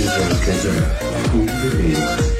Sister Kazar, who.